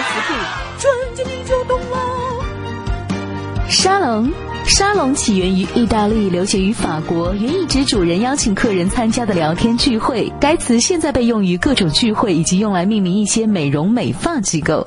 词库，瞬间你就懂了。沙龙，沙龙起源于意大利，流行于法国，原意指主人邀请客人参加的聊天聚会。该词现在被用于各种聚会，以及用来命名一些美容美发机构。